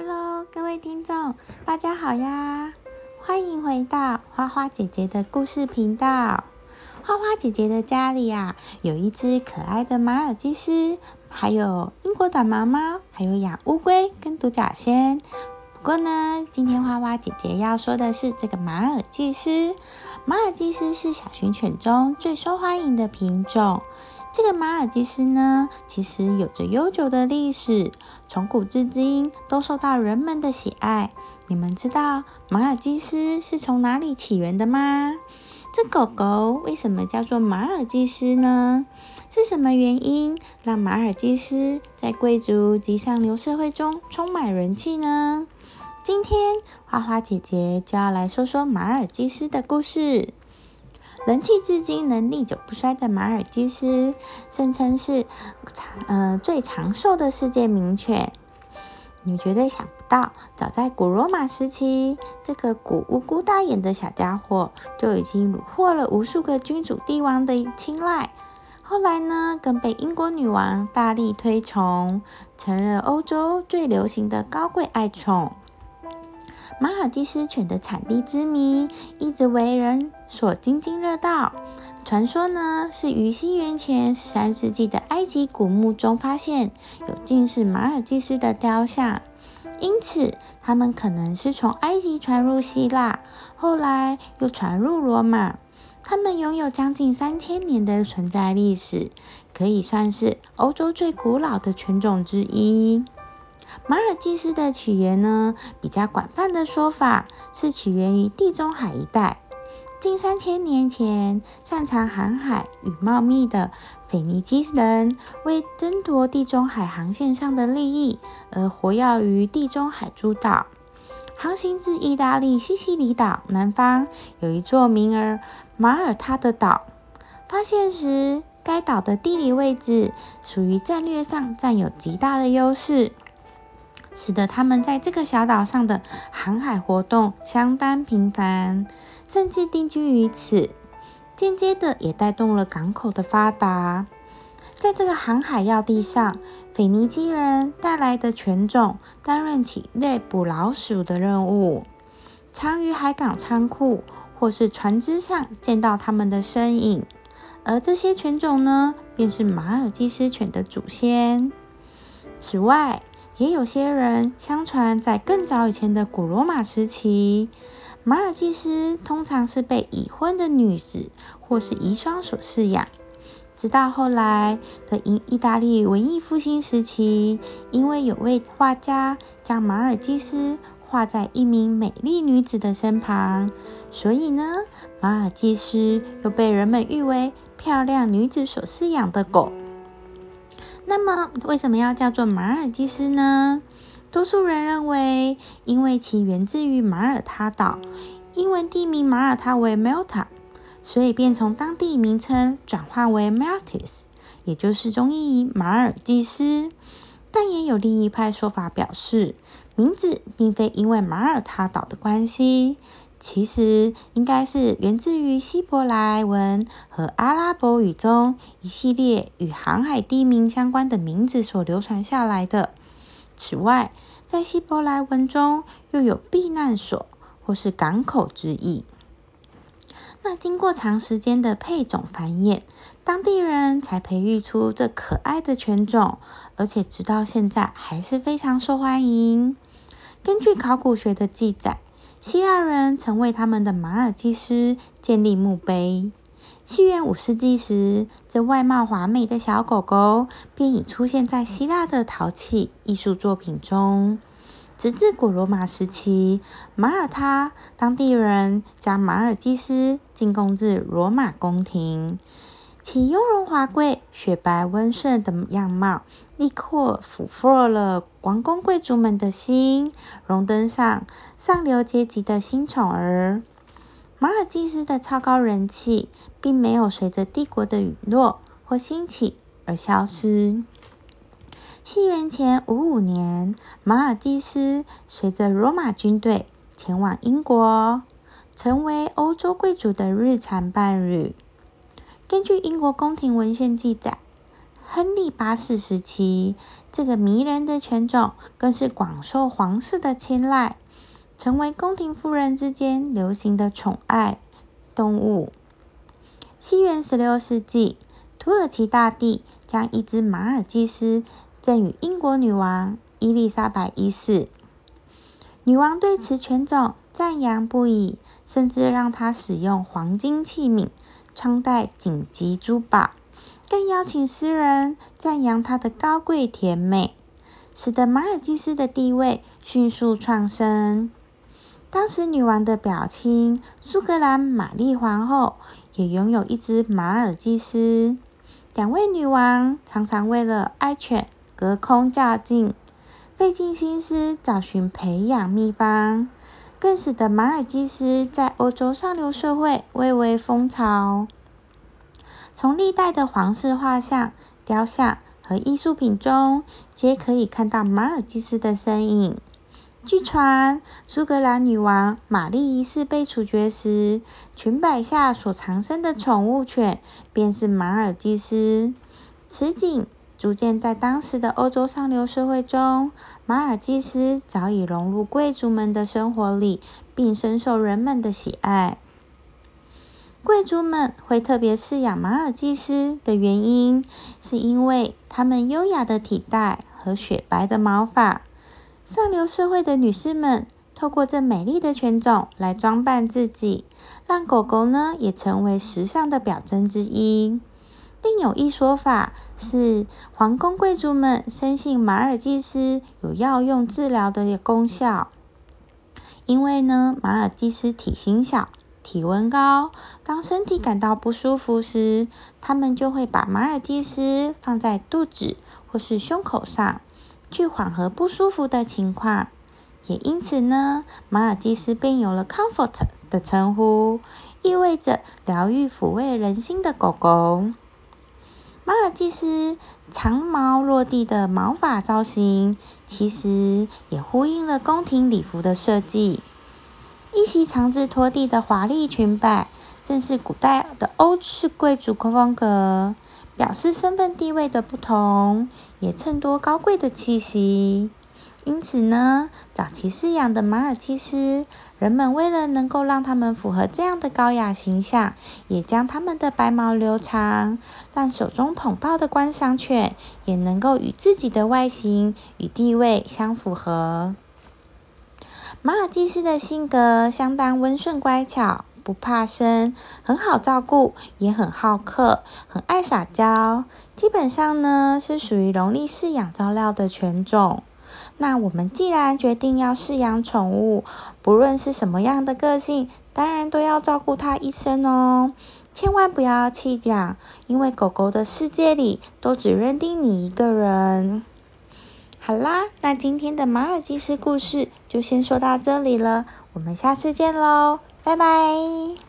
Hello，各位听众，大家好呀！欢迎回到花花姐姐的故事频道。花花姐姐的家里呀，有一只可爱的马尔济斯，还有英国短毛猫，还有养乌龟跟独角仙。不过呢，今天花花姐姐要说的是这个马尔济斯。马尔济斯是小型犬中最受欢迎的品种。这个马尔济斯呢，其实有着悠久的历史，从古至今都受到人们的喜爱。你们知道马尔济斯是从哪里起源的吗？这狗狗为什么叫做马尔济斯呢？是什么原因让马尔济斯在贵族及上流社会中充满人气呢？今天花花姐姐就要来说说马尔济斯的故事。人气至今、能历久不衰的马尔济斯，声称是长呃最长寿的世界名犬。你绝对想不到，早在古罗马时期，这个古无辜大眼的小家伙就已经虏获了无数个君主帝王的青睐。后来呢，更被英国女王大力推崇，成了欧洲最流行的高贵爱宠。马尔济斯犬的产地之谜一直为人所津津乐道。传说呢，是于西元前十三世纪的埃及古墓中发现有近似马尔济斯的雕像，因此它们可能是从埃及传入希腊，后来又传入罗马。它们拥有将近三千年的存在历史，可以算是欧洲最古老的犬种之一。马尔济斯的起源呢，比较广泛的说法是起源于地中海一带。近三千年前，擅长航海与贸易的腓尼基人，为争夺地中海航线上的利益而活跃于地中海诸岛。航行至意大利西西里岛南方，有一座名儿马耳他的岛。发现时，该岛的地理位置属于战略上占有极大的优势。使得他们在这个小岛上的航海活动相当频繁，甚至定居于此，间接的也带动了港口的发达。在这个航海要地上，腓尼基人带来的犬种担任起猎捕老鼠的任务，常于海港仓库或是船只上见到他们的身影。而这些犬种呢，便是马尔济斯犬的祖先。此外，也有些人相传，在更早以前的古罗马时期，马尔济斯通常是被已婚的女子或是遗孀所饲养。直到后来的意意大利文艺复兴时期，因为有位画家将马尔济斯画在一名美丽女子的身旁，所以呢，马尔济斯又被人们誉为漂亮女子所饲养的狗。那么，为什么要叫做马尔济斯呢？多数人认为，因为其源自于马耳他岛，英文地名马耳他为 Malta，所以便从当地名称转化为 Maltese，也就是中译马尔济斯。但也有另一派说法表示，名字并非因为马耳他岛的关系。其实应该是源自于希伯来文和阿拉伯语中一系列与航海地名相关的名字所流传下来的。此外，在希伯来文中又有避难所或是港口之意。那经过长时间的配种繁衍，当地人才培育出这可爱的犬种，而且直到现在还是非常受欢迎。根据考古学的记载。希腊人曾为他们的马尔济斯建立墓碑。西元五世纪时，这外貌华美的小狗狗便已出现在希腊的陶器艺术作品中。直至古罗马时期，马耳他当地人将马尔济斯进贡至罗马宫廷。其雍容华贵、雪白温顺的样貌，立刻俘获了王公贵族们的心，荣登上上流阶级的新宠儿。马尔济斯的超高人气，并没有随着帝国的陨落或兴起而消失。西元前五五年，马尔济斯随着罗马军队前往英国，成为欧洲贵族的日常伴侣。根据英国宫廷文献记载，亨利八世时期，这个迷人的犬种更是广受皇室的青睐，成为宫廷夫人之间流行的宠爱动物。西元十六世纪，土耳其大帝将一只马尔济斯赠予英国女王伊丽莎白一世。女王对此犬种赞扬不已，甚至让它使用黄金器皿，穿戴紧急珠宝，更邀请诗人赞扬它的高贵甜美，使得马尔济斯的地位迅速窜升。当时，女王的表亲苏格兰玛丽皇后也拥有一只马尔济斯。两位女王常常为了爱犬隔空较劲，费尽心思找寻培养秘方，更使得马尔济斯在欧洲上流社会蔚为风潮。从历代的皇室画像、雕像和艺术品中，皆可以看到马尔济斯的身影。据传，苏格兰女王玛丽一世被处决时，裙摆下所藏身的宠物犬便是马尔济斯。此景逐渐在当时的欧洲上流社会中，马尔济斯早已融入贵族们的生活里，并深受人们的喜爱。贵族们会特别饲养马尔济斯的原因，是因为它们优雅的体态和雪白的毛发。上流社会的女士们透过这美丽的犬种来装扮自己，让狗狗呢也成为时尚的表征之一。另有一说法是，皇宫贵族们深信马尔济斯有药用治疗的功效，因为呢马尔济斯体型小、体温高，当身体感到不舒服时，他们就会把马尔济斯放在肚子或是胸口上。去缓和不舒服的情况，也因此呢，马尔济斯便有了 “comfort” 的称呼，意味着疗愈、抚慰人心的狗狗。马尔济斯长毛落地的毛发造型，其实也呼应了宫廷礼服的设计。一袭长至拖地的华丽裙摆，正是古代的欧式贵族风格。表示身份地位的不同，也衬托高贵的气息。因此呢，早期饲养的马尔济斯，人们为了能够让它们符合这样的高雅形象，也将它们的白毛留长，让手中捧抱的观赏犬也能够与自己的外形与地位相符合。马尔济斯的性格相当温顺乖巧。不怕生，很好照顾，也很好客，很爱撒娇。基本上呢，是属于容易饲养照料的犬种。那我们既然决定要饲养宠物，不论是什么样的个性，当然都要照顾它一生哦。千万不要弃养，因为狗狗的世界里都只认定你一个人。好啦，那今天的马尔济斯故事就先说到这里了，我们下次见喽。拜拜。